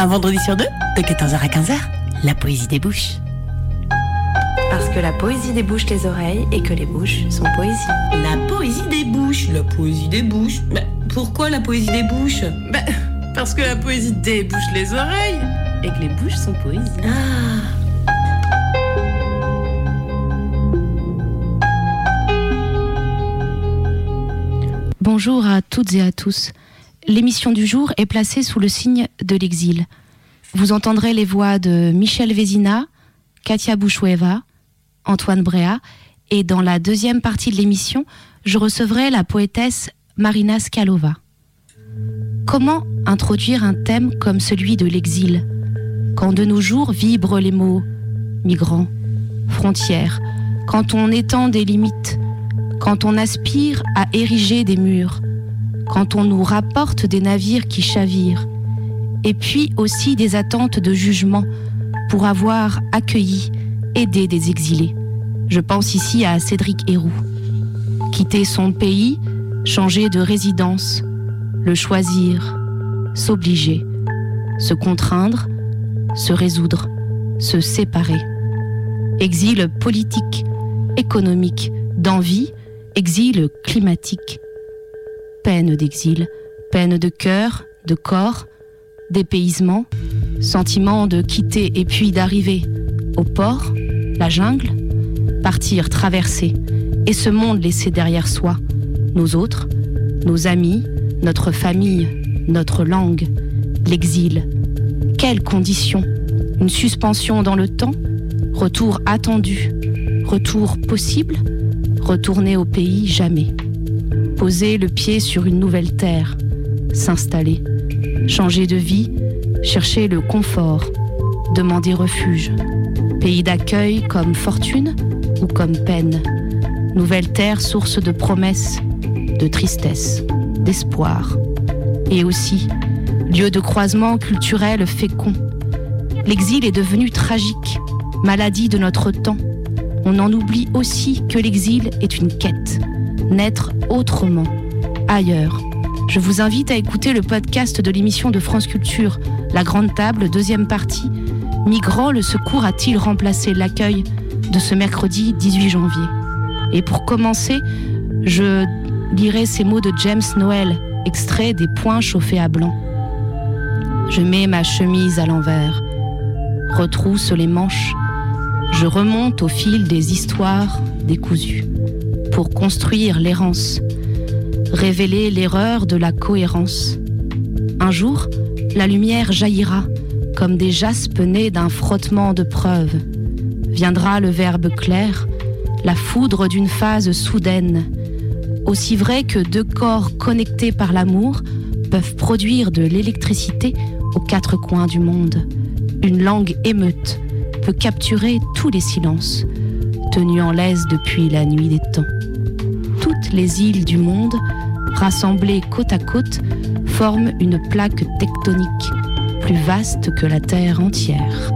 Un vendredi sur deux, de 14h à 15h, la poésie débouche. Parce que la poésie débouche les oreilles et que les bouches sont poésie. La poésie débouche, la poésie débouche. Mais pourquoi la poésie débouche Bah, parce que la poésie débouche les oreilles et que les bouches sont poésie. Ah Bonjour à toutes et à tous. L'émission du jour est placée sous le signe de l'exil. Vous entendrez les voix de Michel Vézina, Katia Bouchoueva, Antoine Bréa, et dans la deuxième partie de l'émission, je recevrai la poétesse Marina Skalova. Comment introduire un thème comme celui de l'exil, quand de nos jours vibrent les mots migrants, frontières, quand on étend des limites, quand on aspire à ériger des murs, quand on nous rapporte des navires qui chavirent, et puis aussi des attentes de jugement pour avoir accueilli, aidé des exilés. Je pense ici à Cédric Héroux. Quitter son pays, changer de résidence, le choisir, s'obliger, se contraindre, se résoudre, se séparer. Exil politique, économique, d'envie, exil climatique. Peine d'exil, peine de cœur, de corps, dépaysement, sentiment de quitter et puis d'arriver au port, la jungle, partir, traverser, et ce monde laissé derrière soi, nos autres, nos amis, notre famille, notre langue, l'exil. Quelles conditions? Une suspension dans le temps? Retour attendu? Retour possible? Retourner au pays jamais. Poser le pied sur une nouvelle terre, s'installer, changer de vie, chercher le confort, demander refuge. Pays d'accueil comme fortune ou comme peine. Nouvelle terre source de promesses, de tristesse, d'espoir. Et aussi lieu de croisement culturel fécond. L'exil est devenu tragique, maladie de notre temps. On en oublie aussi que l'exil est une quête, naître autrement, ailleurs. Je vous invite à écouter le podcast de l'émission de France Culture, La Grande Table, deuxième partie. Migrant, le secours a-t-il remplacé l'accueil de ce mercredi 18 janvier? Et pour commencer, je lirai ces mots de James Noel, extrait des points chauffés à blanc. Je mets ma chemise à l'envers, retrousse les manches, je remonte au fil des histoires décousues pour construire l'errance, révéler l'erreur de la cohérence. Un jour, la lumière jaillira comme des jaspes nés d'un frottement de preuves. Viendra le verbe clair, la foudre d'une phase soudaine, aussi vrai que deux corps connectés par l'amour peuvent produire de l'électricité aux quatre coins du monde. Une langue émeute peut capturer tous les silences, tenus en depuis la nuit des temps. Toutes les îles du monde, rassemblées côte à côte, forment une plaque tectonique plus vaste que la Terre entière.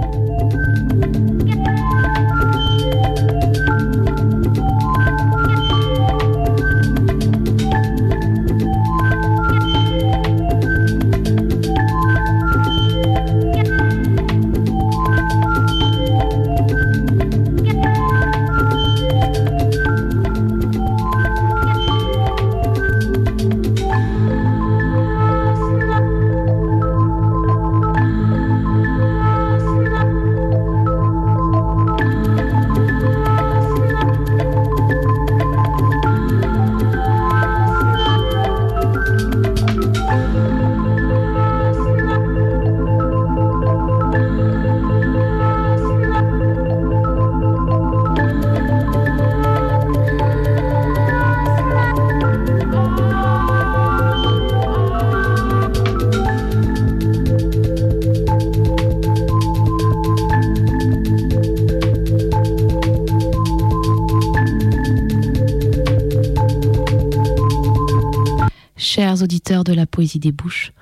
De la poésie des bouches,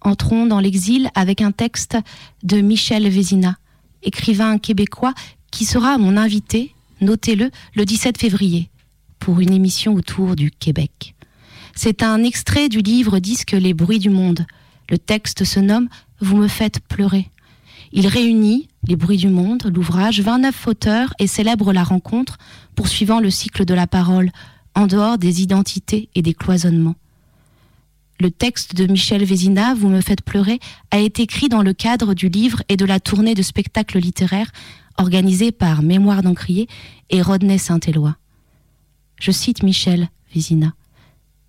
entrons dans l'exil avec un texte de Michel Vézina, écrivain québécois qui sera mon invité, notez-le, le 17 février, pour une émission autour du Québec. C'est un extrait du livre Disque Les bruits du monde. Le texte se nomme Vous me faites pleurer. Il réunit Les bruits du monde, l'ouvrage, 29 auteurs et célèbre la rencontre, poursuivant le cycle de la parole, en dehors des identités et des cloisonnements. Le texte de Michel Vézina, Vous me faites pleurer, a été écrit dans le cadre du livre et de la tournée de spectacles littéraires organisée par Mémoire d'Encrier et Rodney Saint-Éloi. Je cite Michel Vézina.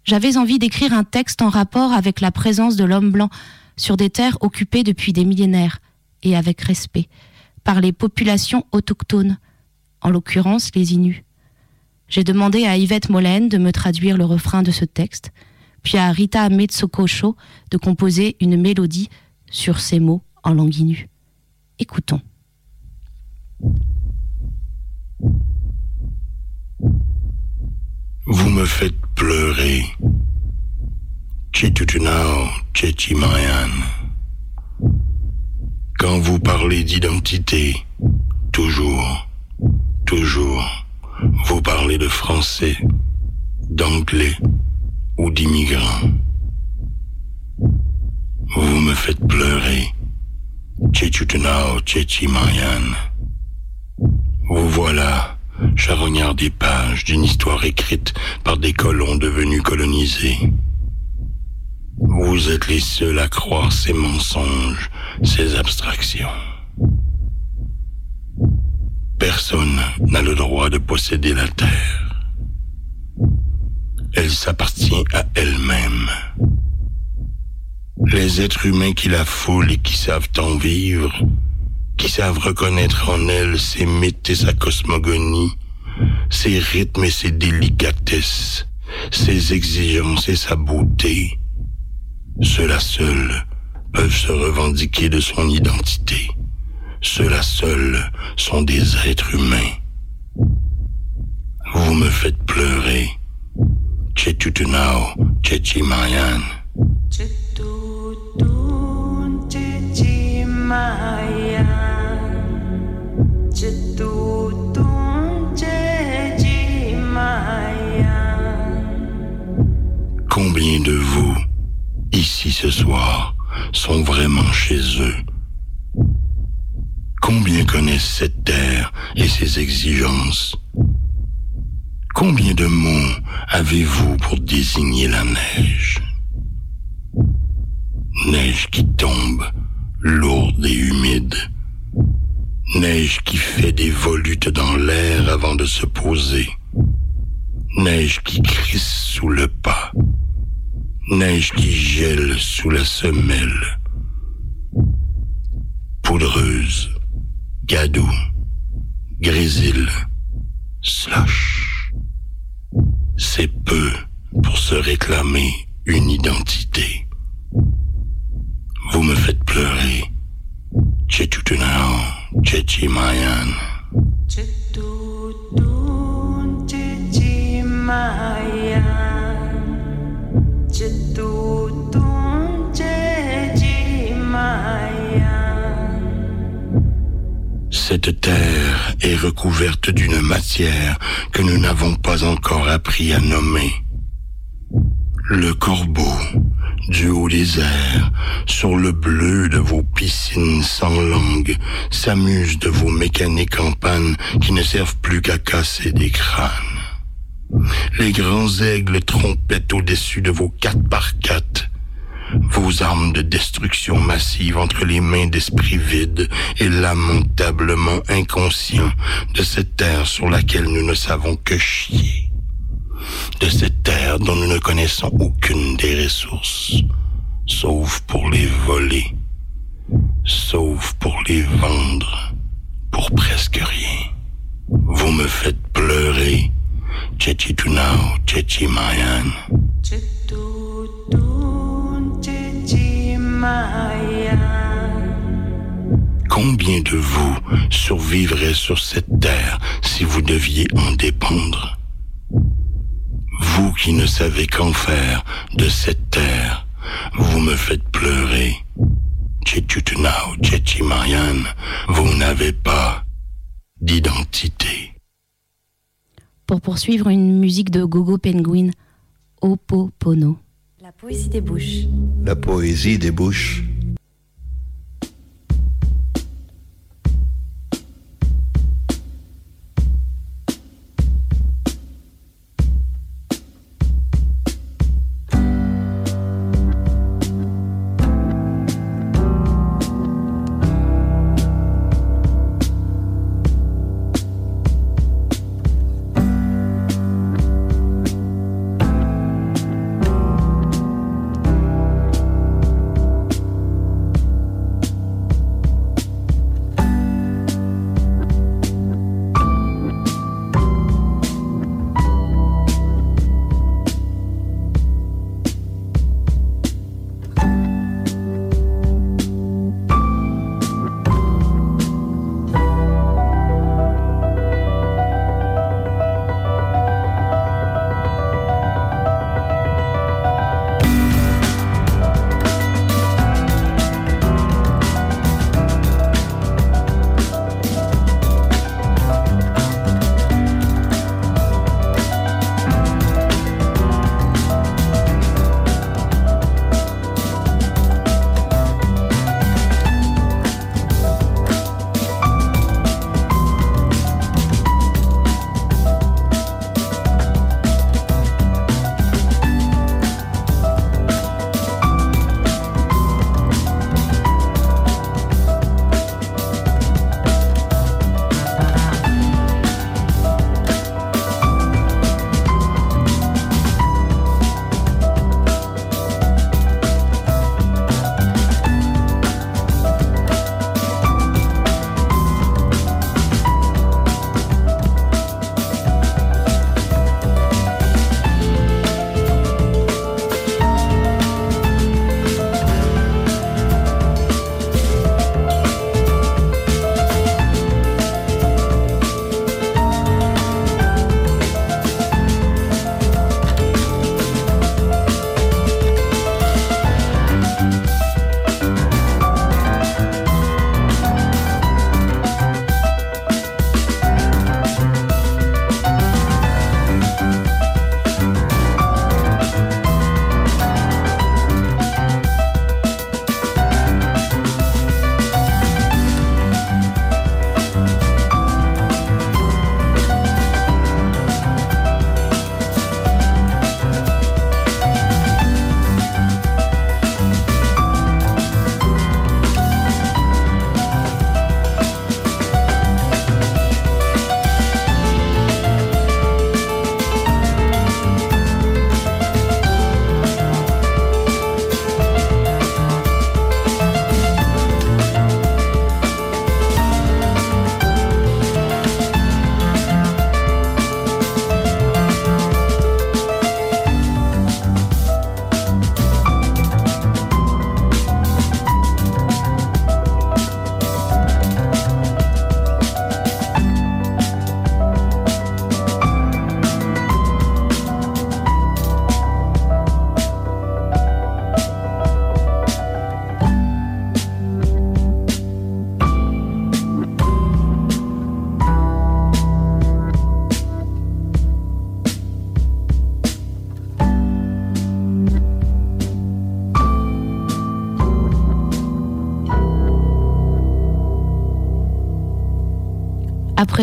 J'avais envie d'écrire un texte en rapport avec la présence de l'homme blanc sur des terres occupées depuis des millénaires, et avec respect, par les populations autochtones, en l'occurrence les Inuits. J'ai demandé à Yvette Molène de me traduire le refrain de ce texte, puis à Rita Metsokosho de composer une mélodie sur ces mots en langue inu. Écoutons. Vous me faites pleurer. Chetutunao, Chechimayan. Quand vous parlez d'identité, toujours, toujours, vous parlez de français, d'anglais ou d'immigrants. Vous me faites pleurer. Chetutunao, Chechimayan. Vous voilà, charognard des pages d'une histoire écrite par des colons devenus colonisés. Vous êtes les seuls à croire ces mensonges, ces abstractions. Personne n'a le droit de posséder la terre. Elle s'appartient à elle-même. Les êtres humains qui la foulent et qui savent en vivre, qui savent reconnaître en elle ses mythes et sa cosmogonie, ses rythmes et ses délicatesses, ses exigences et sa beauté, ceux-là seuls peuvent se revendiquer de son identité. Ceux-là seuls sont des êtres humains. Vous me faites pleurer. Chetutunao, Chechimayan. Chetutun Chechimayan. Chetutun Chechimayan. Combien de vous, ici ce soir, sont vraiment chez eux? Combien connaissent cette terre et ses exigences Combien de mots avez-vous pour désigner la neige? Neige qui tombe, lourde et humide. Neige qui fait des volutes dans l'air avant de se poser. Neige qui crisse sous le pas. Neige qui gèle sous la semelle. Poudreuse, gadou, grésil, slush. C'est peu pour se réclamer une identité. Vous me faites pleurer. Chetutunao, Chechimayan. Chetutun Chechimayan. Cette terre est recouverte d'une matière que nous n'avons pas encore appris à nommer. Le corbeau, du haut des airs, sur le bleu de vos piscines sans langue, s'amuse de vos mécaniques en panne qui ne servent plus qu'à casser des crânes. Les grands aigles trompettent au-dessus de vos quatre par quatre. Vos armes de destruction massive entre les mains d'esprits vides et lamentablement inconscients de cette terre sur laquelle nous ne savons que chier. De cette terre dont nous ne connaissons aucune des ressources, sauf pour les voler, sauf pour les vendre, pour presque rien. Vous me faites pleurer, Chechitunao, Chechimayan. Combien de vous survivraient sur cette terre si vous deviez en dépendre? Vous qui ne savez qu'en faire de cette terre, vous me faites pleurer. Vous n'avez pas d'identité. Pour poursuivre une musique de Gogo Penguin, Opopono. La poésie des bouches. La poésie des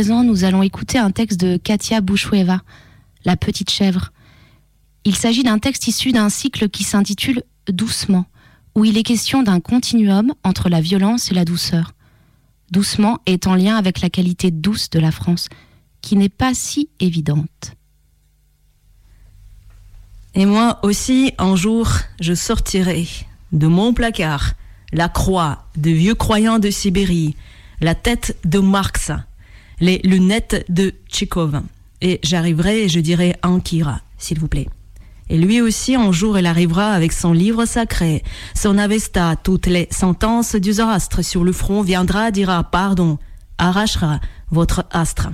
nous allons écouter un texte de Katia Bouchoueva, La petite chèvre. Il s'agit d'un texte issu d'un cycle qui s'intitule Doucement, où il est question d'un continuum entre la violence et la douceur. Doucement est en lien avec la qualité douce de la France, qui n'est pas si évidente. Et moi aussi, un jour, je sortirai de mon placard la croix de vieux croyants de Sibérie, la tête de Marx, les lunettes de Tchekhov. Et j'arriverai et je dirai Ankira, s'il vous plaît. Et lui aussi, un jour, il arrivera avec son livre sacré, son Avesta, toutes les sentences du Zoroastre sur le front, viendra, dira pardon, arrachera votre astre.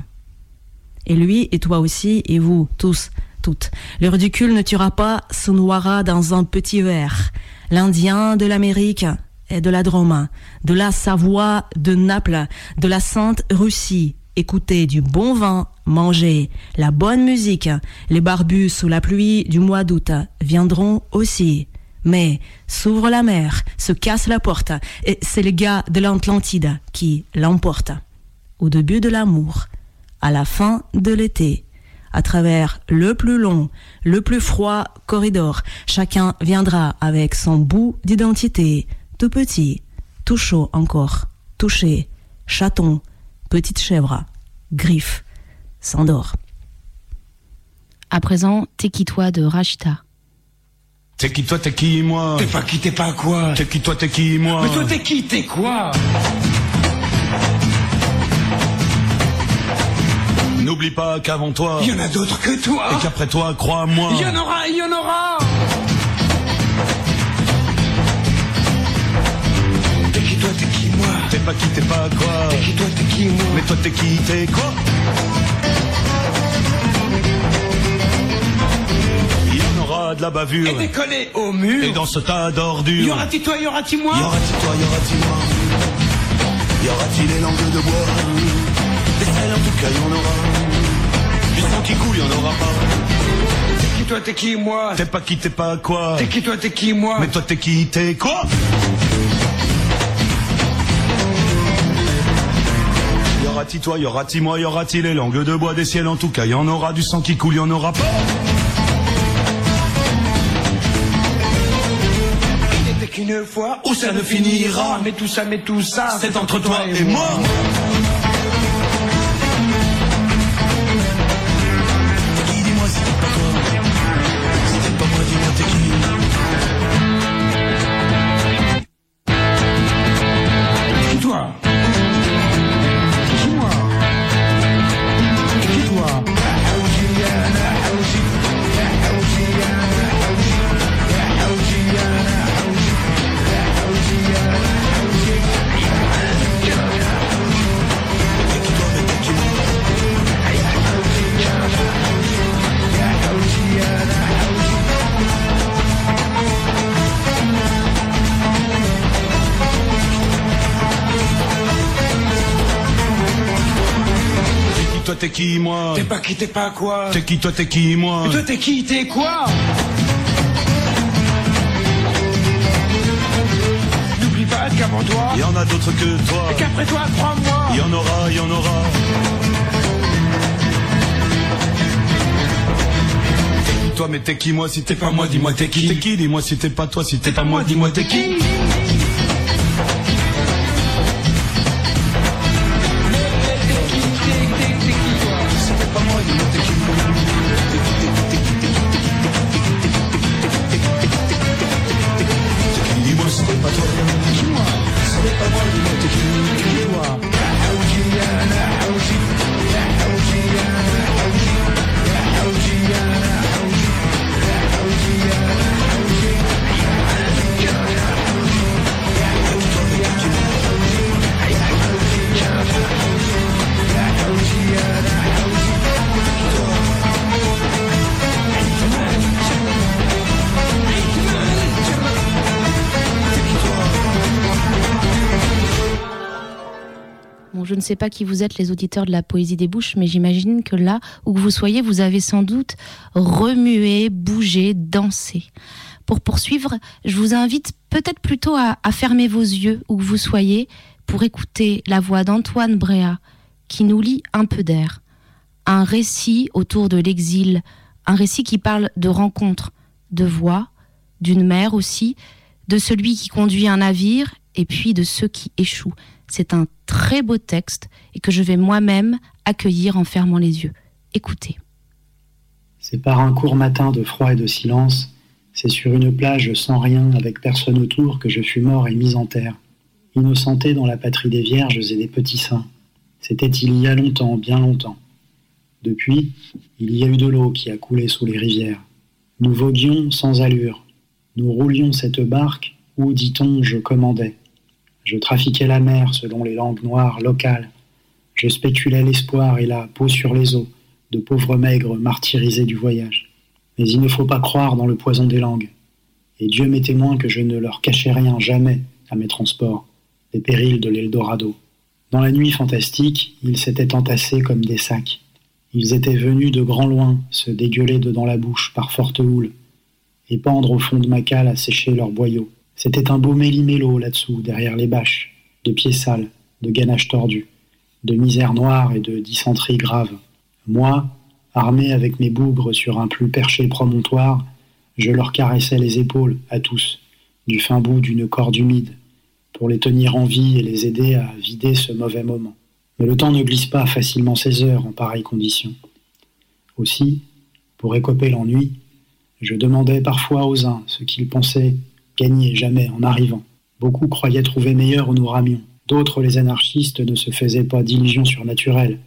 Et lui, et toi aussi, et vous tous, toutes. Le ridicule ne tuera pas, se noiera dans un petit verre. L'Indien de l'Amérique et de la Drôme, de la Savoie, de Naples, de la Sainte Russie. Écoutez du bon vin, mangez la bonne musique. Les barbus sous la pluie du mois d'août viendront aussi. Mais s'ouvre la mer, se casse la porte, et c'est le gars de l'Atlantide qui l'emporte. Au début de l'amour, à la fin de l'été, à travers le plus long, le plus froid corridor, chacun viendra avec son bout d'identité, tout petit, tout chaud encore, touché, chaton, petite chèvre, griffe, s'endort. À présent, T'es qui toi de Rachita? T'es qui toi, t'es qui moi T'es pas qui, t'es pas quoi? T'es qui toi, t'es qui moi Mais toi t'es qui, t'es quoi? N'oublie pas qu'avant toi, Il y en a d'autres que toi. et qu'après toi, crois-moi. Il y en aura, il y en aura pas qui, t'es pas quoi T'es qui toi, t'es qui moi Mais toi, t'es qui, t'es quoi Il y en aura de la bavure. Et décoller au mur Et dans ce tas d'ordures. Y aura-t-il toi, y aura-t-il moi Y aura-t-il toi, y aura-t-il moi Y aura-t-il les langues de bois Des selles en tout cas, y en aura. Du sang qui coule, y en aura pas. T'es qui toi, t'es qui moi T'es pas qui, t'es pas quoi T'es qui toi, t'es qui moi Mais toi, t'es qui, t'es quoi aura-t-il toi, y aura-t-il moi, y aura-t-il les langues de bois des ciels en tout cas, y en aura du sang qui coule, y en aura pas. N'était qu'une fois où ça ne finira? Mais tout ça, mais tout ça C'est entre toi et moi. T'es qui, moi? T'es pas qui, t'es pas quoi? T'es qui, toi, t'es qui, moi? Et toi t'es qui, t'es quoi? N'oublie pas qu'avant toi Y en a d'autres que toi. Et qu'après toi, crois-moi Y en aura, y en aura. T'es qui, Toi, mais t'es qui, moi, si t'es pas moi, dis-moi t'es qui. T'es qui, dis-moi si t'es pas toi, si t'es pas moi, dis-moi t'es qui. Sais pas qui vous êtes, les auditeurs de la poésie des bouches, mais j'imagine que là où vous soyez, vous avez sans doute remué, bougé, dansé. Pour poursuivre, je vous invite peut-être plutôt à, fermer vos yeux où vous soyez pour écouter la voix d'Antoine Bréa qui nous lit un peu d'air. Un récit autour de l'exil, un récit qui parle de rencontres, de voix, d'une mère aussi, de celui qui conduit un navire et puis de ceux qui échouent. C'est un très beau texte et que je vais moi-même accueillir en fermant les yeux. Écoutez. C'est par un court matin de froid et de silence, c'est sur une plage sans rien, avec personne autour, que je fus mort et mis en terre, innocenté dans la patrie des vierges et des petits saints. C'était il y a longtemps, bien longtemps. Depuis, il y a eu de l'eau qui a coulé sous les rivières. Nous voguions sans allure. Nous roulions cette barque où, dit-on, je commandais. Je trafiquais la mer selon les langues noires locales. Je spéculais l'espoir et la peau sur les os de pauvres maigres martyrisés du voyage. Mais il ne faut pas croire dans le poison des langues. Et Dieu m'est témoin que je ne leur cachais rien jamais à mes transports, les périls de l'Eldorado. Dans la nuit fantastique, ils s'étaient entassés comme des sacs. Ils étaient venus de grand loin se dégueuler dedans la bouche par forte houle et pendre au fond de ma cale à sécher leurs boyaux. C'était un beau méli-mélo là-dessous, derrière les bâches, de pieds sales, de ganaches tordues, de misère noire et de dysenterie grave. Moi, armé avec mes bougres sur un plus perché promontoire, je leur caressais les épaules à tous, du fin bout d'une corde humide, pour les tenir en vie et les aider à vider ce mauvais moment. Mais le temps ne glisse pas facilement ses heures en pareilles conditions. Aussi, pour écoper l'ennui, je demandais parfois aux uns ce qu'ils pensaient gagner jamais en arrivant. Beaucoup croyaient trouver meilleur où nous ramions. D'autres, les anarchistes, ne se faisaient pas d'illusions surnaturelles,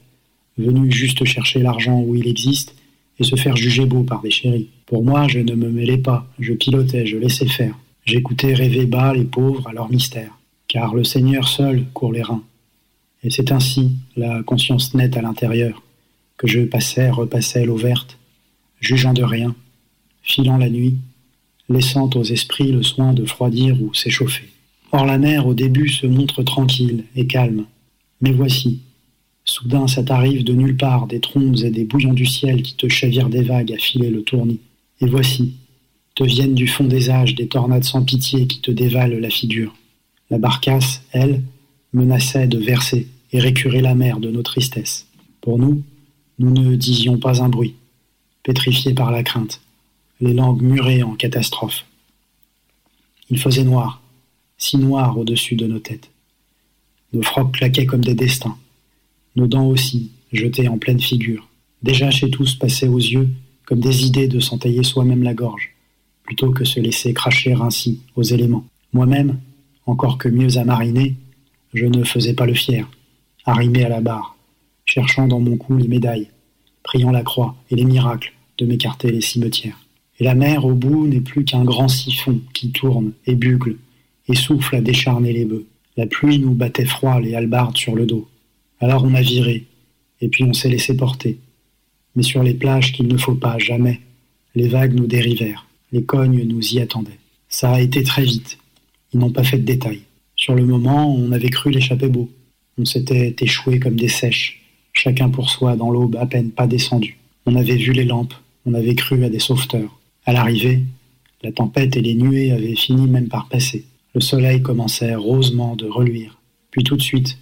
venus juste chercher l'argent où il existe et se faire juger beau par des chéris. Pour moi, je ne me mêlais pas, je pilotais, je laissais faire. J'écoutais rêver bas les pauvres à leur mystère, car le Seigneur seul court les reins. Et c'est ainsi, la conscience nette à l'intérieur, que je passais, repassais l'eau verte, jugeant de rien, filant la nuit, laissant aux esprits le soin de froidir ou s'échauffer. Or la mer au début se montre tranquille et calme. Mais voici, soudain ça t'arrive de nulle part des trombes et des bouillons du ciel qui te chavirent des vagues à filer le tournis. Et voici, te viennent du fond des âges des tornades sans pitié qui te dévalent la figure. La barcasse, elle, menaçait de verser et récurer la mer de nos tristesses. Pour nous, nous ne disions pas un bruit, pétrifiés par la crainte, les langues murées en catastrophe. Il faisait noir, si noir au-dessus de nos têtes. Nos frocs claquaient comme des destins, nos dents aussi, jetées en pleine figure. Déjà chez tous passaient aux yeux comme des idées de s'entailler soi-même la gorge, plutôt que se laisser cracher ainsi aux éléments. Moi-même, encore que mieux à mariner, je ne faisais pas le fier, arrimé à la barre, cherchant dans mon cou les médailles, priant la croix et les miracles de m'écarter les cimetières. Et la mer au bout n'est plus qu'un grand siphon qui tourne et bugle et souffle à décharner les bœufs. La pluie nous battait froid les halbardes sur le dos. Alors on a viré, et puis on s'est laissé porter. Mais sur les plages qu'il ne faut pas, jamais, les vagues nous dérivèrent, les cognes nous y attendaient. Ça a été très vite, ils n'ont pas fait de détails. Sur le moment, on avait cru l'échapper beau. On s'était échoué comme des sèches, chacun pour soi dans l'aube à peine pas descendue. On avait vu les lampes, on avait cru à des sauveteurs. À l'arrivée, la tempête et les nuées avaient fini même par passer. Le soleil commençait rosement de reluire. Puis tout de suite,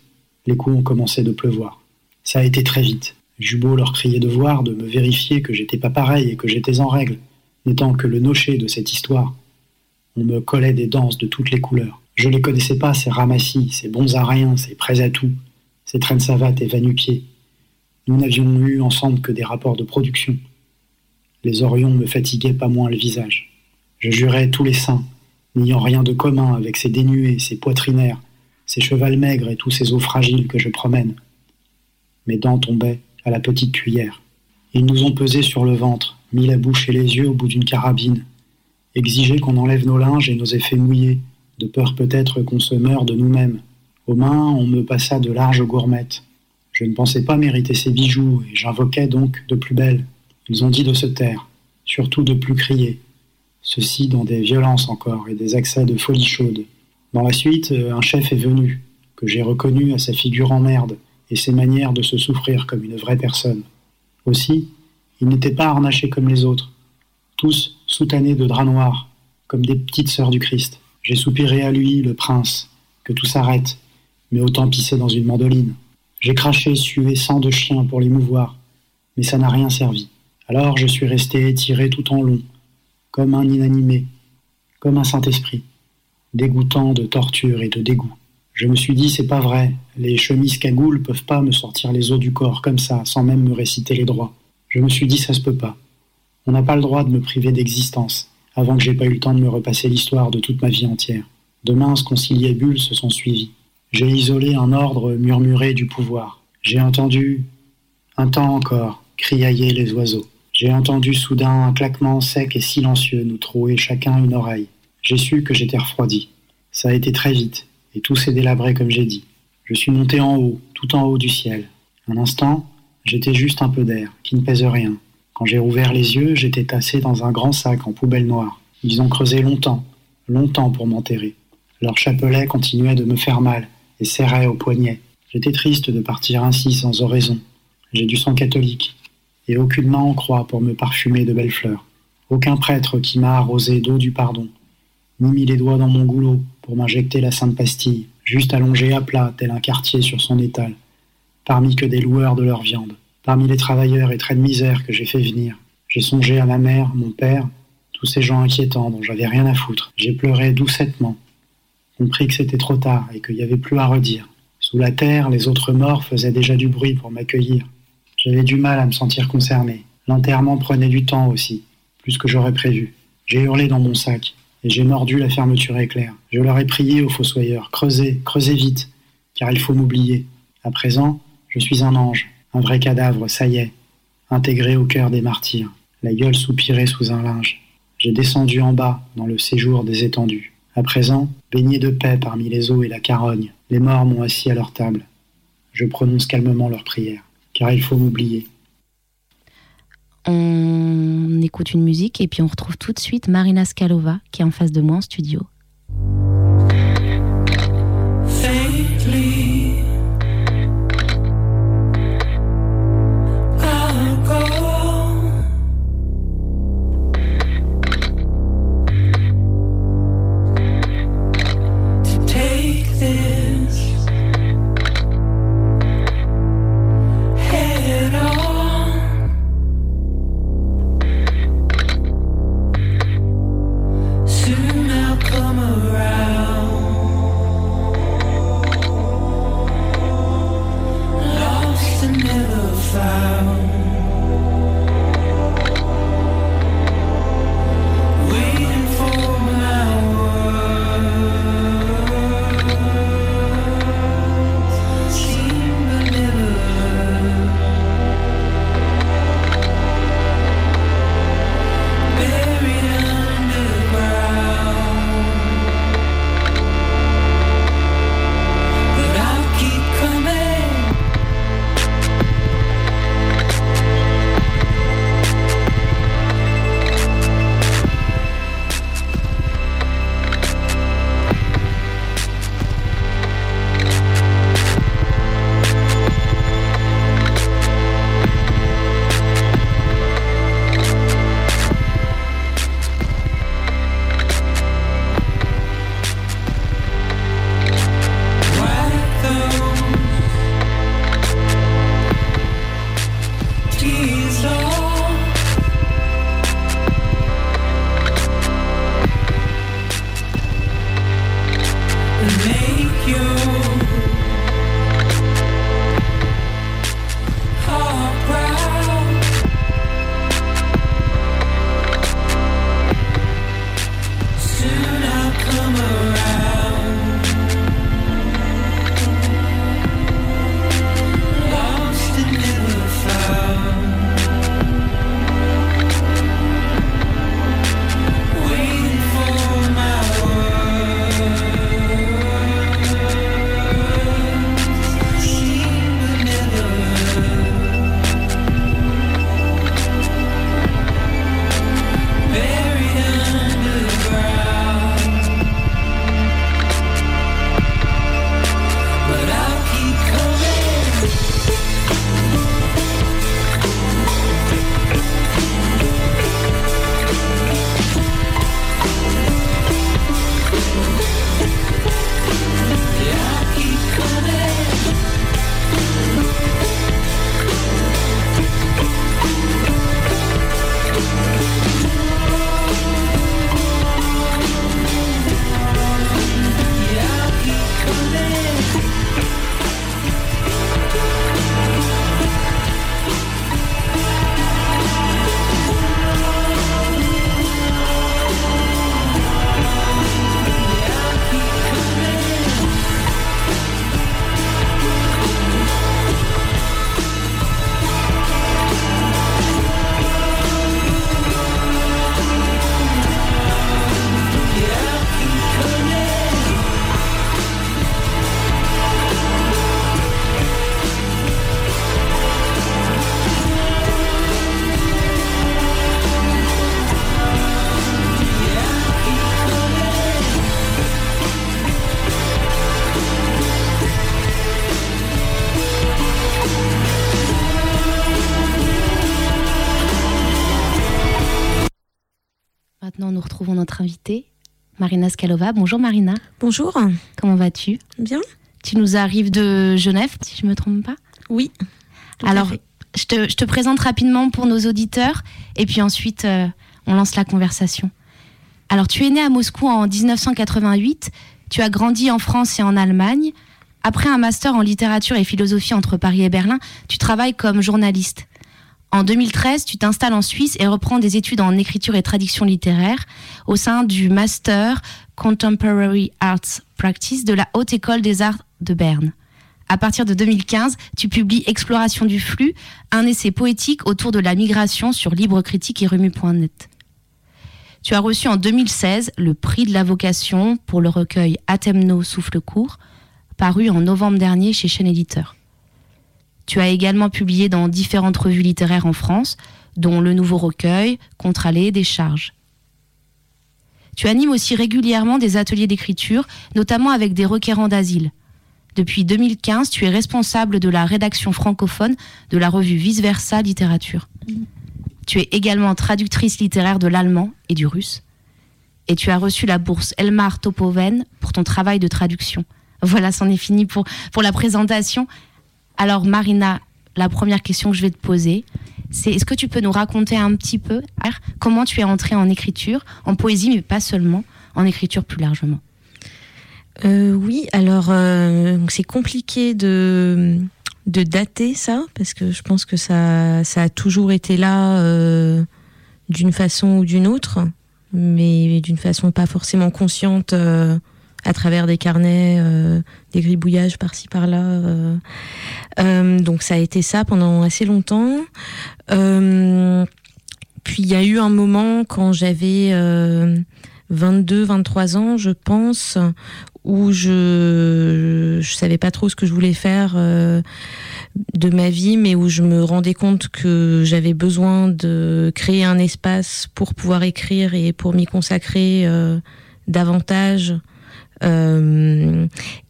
les coups ont commencé de pleuvoir. Ça a été très vite. Jubot leur criait de voir, de me vérifier que j'étais pas pareil et que j'étais en règle, n'étant que le nocher de cette histoire. On me collait des danses de toutes les couleurs. Je les connaissais pas, ces ramassis, ces bons à rien, ces prêts à tout, ces traînes savates et va-nu-pieds. Nous n'avions eu ensemble que des rapports de production. Les orions me fatiguaient pas moins le visage. Je jurais tous les saints, n'ayant rien de commun avec ces dénués, ces poitrinaires, ces chevals maigres et tous ces os fragiles que je promène. Mes dents tombaient à la petite cuillère. Ils nous ont pesé sur le ventre, mis la bouche et les yeux au bout d'une carabine, exigé qu'on enlève nos linges et nos effets mouillés, de peur peut-être qu'on se meure de nous-mêmes. Aux mains, on me passa de larges gourmettes. Je ne pensais pas mériter ces bijoux, et j'invoquais donc de plus belles. Ils ont dit de se taire, surtout de plus crier. Ceci dans des violences encore et des accès de folie chaude. Dans la suite, un chef est venu, que j'ai reconnu à sa figure en merde et ses manières de se souffrir comme une vraie personne. Aussi, il n'était pas harnaché comme les autres, tous soutanés de draps noirs, comme des petites sœurs du Christ. J'ai soupiré à lui, le prince, que tout s'arrête, mais autant pisser dans une mandoline. J'ai craché, sué sang de chien pour l'émouvoir, mais ça n'a rien servi. Alors je suis resté étiré tout en long, comme un inanimé, comme un Saint-Esprit, dégoûtant de torture et de dégoût. Je me suis dit, c'est pas vrai, les chemises cagoules peuvent pas me sortir les os du corps comme ça, sans même me réciter les droits. Je me suis dit, ça se peut pas. On n'a pas le droit de me priver d'existence, avant que j'ai pas eu le temps de me repasser l'histoire de toute ma vie entière. De minces conciliabules se sont suivies. J'ai isolé un ordre murmuré du pouvoir. J'ai entendu, un temps encore, criailler les oiseaux. J'ai entendu soudain un claquement sec et silencieux nous trouer chacun une oreille. J'ai su que j'étais refroidi. Ça a été très vite, et tout s'est délabré comme j'ai dit. Je suis monté en haut, tout en haut du ciel. Un instant, j'étais juste un peu d'air, qui ne pèse rien. Quand j'ai rouvert les yeux, j'étais tassé dans un grand sac en poubelle noire. Ils ont creusé longtemps, longtemps pour m'enterrer. Leur chapelet continuait de me faire mal et serrait au poignet. J'étais triste de partir ainsi sans oraison. J'ai du sang catholique et aucune main en croix pour me parfumer de belles fleurs. Aucun prêtre qui m'a arrosé d'eau du pardon, ni mis les doigts dans mon goulot pour m'injecter la sainte pastille, juste allongé à plat tel un quartier sur son étal, parmi que des loueurs de leur viande, parmi les travailleurs et traits de misère que j'ai fait venir. J'ai songé à ma mère, mon père, tous ces gens inquiétants dont j'avais rien à foutre. J'ai pleuré doucettement, compris que c'était trop tard et qu'il n'y avait plus à redire. Sous la terre, les autres morts faisaient déjà du bruit pour m'accueillir. J'avais du mal à me sentir concerné. L'enterrement prenait du temps aussi, plus que j'aurais prévu. J'ai hurlé dans mon sac et j'ai mordu la fermeture éclair. Je leur ai prié aux fossoyeurs, creusez, creusez vite, car il faut m'oublier. À présent, je suis un ange, un vrai cadavre, ça y est, intégré au cœur des martyrs. La gueule soupirait sous un linge. J'ai descendu en bas, dans le séjour des étendues. À présent, baigné de paix parmi les eaux et la carogne, les morts m'ont assis à leur table. Je prononce calmement leurs prières, car il faut m'oublier. On écoute une musique et puis on retrouve tout de suite Marina Skalova qui est en face de moi en studio. Marina Skalova. Bonjour Marina. Bonjour. Comment vas-tu? Bien. Tu nous arrives de Genève, si je ne me trompe pas? Oui. Alors, je te, je te présente rapidement pour nos auditeurs et puis ensuite euh, on lance la conversation. Alors, tu es né à Moscou en 1988, tu as grandi en France et en Allemagne. Après un master en littérature et philosophie entre Paris et Berlin, tu travailles comme journaliste. En 2013, tu t'installes en Suisse et reprends des études en écriture et traduction littéraire au sein du Master Contemporary Arts Practice de la Haute École des Arts de Berne. À partir de 2015, tu publies Exploration du flux, un essai poétique autour de la migration sur Libre Critique et Remu.net. Tu as reçu en 2016 le prix de la vocation pour le recueil Atemno Souffle court, paru en novembre dernier chez Chaîne Éditeur. Tu as également publié dans différentes revues littéraires en France, dont Le Nouveau Recueil, Contre-allée, Décharge. Tu animes aussi régulièrement des ateliers d'écriture, notamment avec des requérants d'asile. Depuis 2015, tu es responsable de la rédaction francophone de la revue Vice Versa Littérature. Tu es également traductrice littéraire de l'allemand et du russe. Et tu as reçu la bourse Elmar Topoven pour ton travail de traduction. Voilà, c'en est fini pour, pour la présentation. Alors Marina, la première question que je vais te poser, c'est est-ce que tu peux nous raconter un petit peu comment tu es entrée en écriture, en poésie, mais pas seulement, en écriture plus largement? Euh, oui, alors euh, c'est compliqué de, de dater ça, parce que je pense que ça, ça a toujours été là euh, d'une façon ou d'une autre, mais d'une façon pas forcément consciente à travers des carnets, euh, des gribouillages par-ci par-là. euh. Euh, donc ça a été ça pendant assez longtemps. Puis il y a eu un moment quand j'avais 22, 23 ans, je pense, où je je savais pas trop ce que je voulais faire de ma vie, mais où je me rendais compte que j'avais besoin de créer un espace pour pouvoir écrire et pour m'y consacrer davantage. Euh,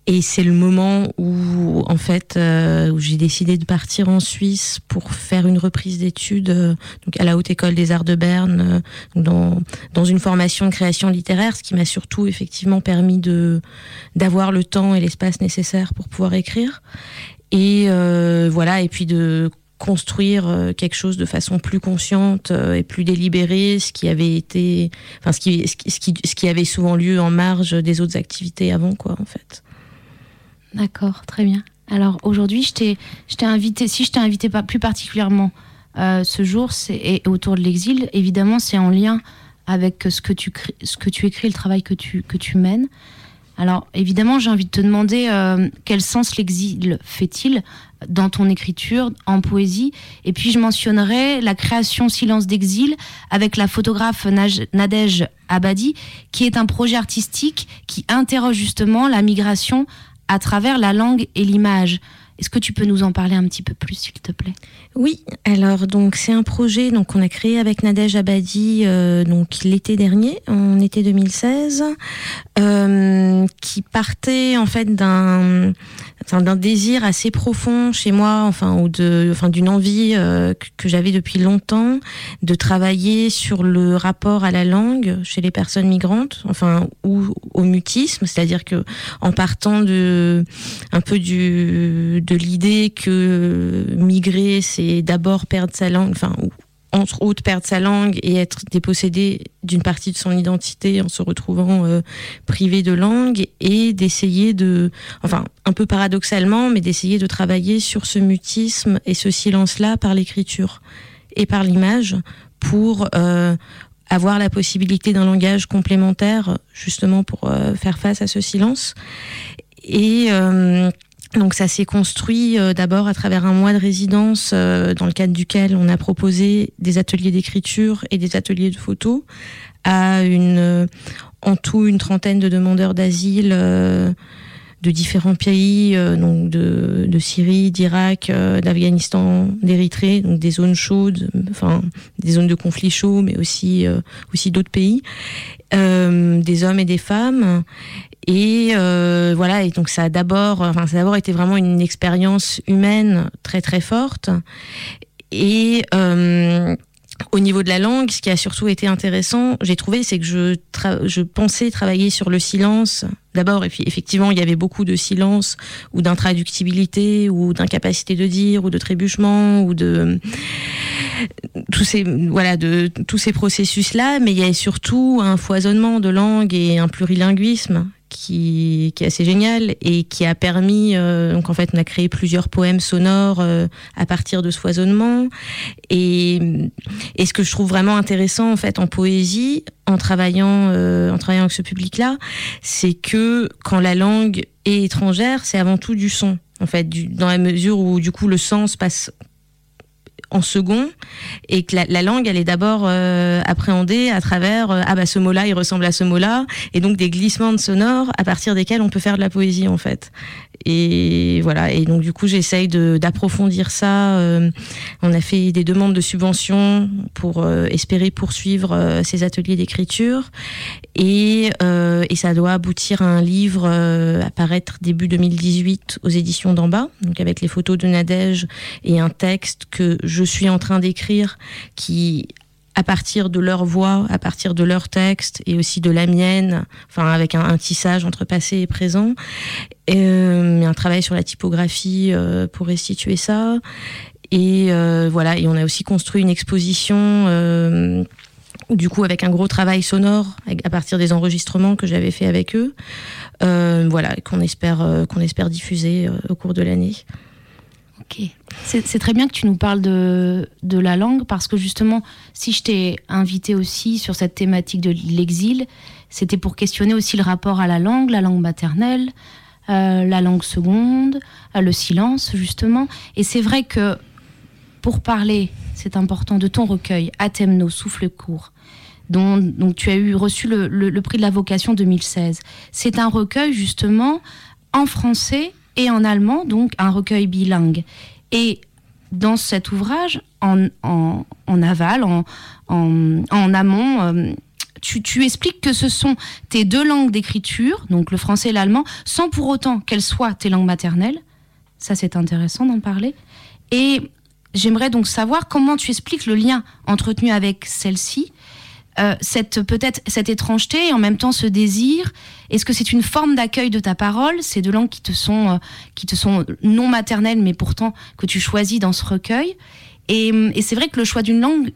et c'est le moment où, en fait, euh, où j'ai décidé de partir en Suisse pour faire une reprise d'études euh, à la Haute École des Arts de Berne, dans, dans une formation de création littéraire, ce qui m'a surtout effectivement permis de d'avoir le temps et l'espace nécessaire pour pouvoir écrire. Et voilà, et puis de construire euh, quelque chose de façon plus consciente euh, et plus délibérée, ce qui avait été, enfin ce qui, ce qui, ce qui, avait souvent lieu en marge des autres activités avant, quoi, en fait. D'accord, très bien. Alors aujourd'hui, je t'ai, je invité, si je t'ai invité pas plus particulièrement euh, ce jour, c'est autour de l'exil, évidemment, c'est en lien avec ce que tu, ce que tu écris, le travail que tu, que tu mènes. Alors évidemment, j'ai envie de te demander euh, quel sens l'exil fait-il dans ton écriture, en poésie? Et puis je mentionnerai la création Silence d'exil avec la photographe Nadège Abadi, qui est un projet artistique qui interroge justement la migration à travers la langue et l'image. Est-ce que tu peux nous en parler un petit peu plus, s'il te plaît? Oui, alors donc c'est un projet donc qu'on a créé avec Nadège Abadi euh, donc l'été dernier, en été 2016, euh, qui partait en fait d'un d'un désir assez profond chez moi, enfin ou de enfin d'une envie euh, que, j'avais depuis longtemps de travailler sur le rapport à la langue chez les personnes migrantes, enfin ou au mutisme, c'est-à-dire que en partant de un peu du de l'idée que migrer c'est d'abord perdre sa langue, enfin ou entre autres perdre sa langue et être dépossédé d'une partie de son identité en se retrouvant euh, privé de langue et d'essayer de, enfin un peu paradoxalement, mais d'essayer de travailler sur ce mutisme et ce silence-là par l'écriture et par l'image pour euh, avoir la possibilité d'un langage complémentaire justement pour euh, faire face à ce silence. Et euh, donc ça s'est construit euh, d'abord à travers un mois de résidence euh, dans le cadre duquel on a proposé des ateliers d'écriture et des ateliers de photo à une euh, en tout une trentaine de demandeurs d'asile de différents pays, euh, donc de, de Syrie, d'Irak, euh, d'Afghanistan, d'Érythrée, donc des zones chaudes, enfin des zones de conflit chaud, mais aussi euh, aussi d'autres pays, euh, des hommes et des femmes. Et euh, voilà, et donc ça a d'abord, enfin ça a d'abord été vraiment une expérience humaine très très forte. Et euh, au niveau de la langue, ce qui a surtout été intéressant, j'ai trouvé, c'est que je, je pensais travailler sur le silence. D'abord, et puis effectivement, il y avait beaucoup de silence ou d'intraductibilité ou d'incapacité de dire ou de trébuchement ou de tous ces voilà de tous ces processus là, mais il y a surtout un foisonnement de langues et un plurilinguisme qui, qui est assez génial et qui a permis euh, donc en fait on a créé plusieurs poèmes sonores euh, à partir de ce foisonnement. Et, et ce que je trouve vraiment intéressant en fait en poésie en travaillant euh, en travaillant avec ce public là c'est que quand la langue est étrangère c'est avant tout du son en fait dans la mesure où du coup le sens passe en second et que la, la langue elle est d'abord euh, appréhendée à travers euh, ah bah ce mot-là il ressemble à ce mot-là et donc des glissements de sonores à partir desquels on peut faire de la poésie en fait et voilà. Et donc du coup j'essaye de- d'approfondir ça. Euh, on a fait des demandes de subventions pour euh, espérer poursuivre euh, ces ateliers d'écriture. Et, et ça doit aboutir à un livre à paraître début 2018 aux éditions d'en bas. Donc avec les photos de Nadège et un texte que je suis en train d'écrire qui à partir de leur voix, à partir de leur texte et aussi de la mienne, enfin avec un, tissage entre passé et présent, euh, un travail sur la typographie euh, pour restituer ça. Et euh, voilà, et on a aussi construit une exposition. euh, du coup, avec un gros travail sonore à partir des enregistrements que j'avais fait avec eux, euh, voilà, qu'on espère euh, qu'on espère diffuser au cours de l'année. C'est très bien que tu nous parles de, la langue parce que justement, si je t'ai invité aussi sur cette thématique de l'exil, c'était pour questionner aussi le rapport à la langue, la langue maternelle, euh, la langue seconde, euh, le silence justement. Et c'est vrai que pour parler, c'est important, de ton recueil, Athemno, Souffle court, dont, tu as eu reçu le- le prix de la vocation 2016. C'est un recueil justement en français et en allemand, donc un recueil bilingue. Et dans cet ouvrage, en, aval, en amont, euh, tu, tu expliques que ce sont tes deux langues d'écriture, donc le français et l'allemand, sans pour autant qu'elles soient tes langues maternelles. Ça, c'est intéressant d'en parler. Et j'aimerais donc savoir comment tu expliques le lien entretenu avec celle-ci, euh, cette peut-être cette étrangeté et en même temps ce désir. Est-ce que c'est une forme d'accueil de ta parole, ces deux langues qui te sont euh, qui te sont non maternelles, mais pourtant que tu choisis dans ce recueil Et, et c'est vrai que le choix d'une langue,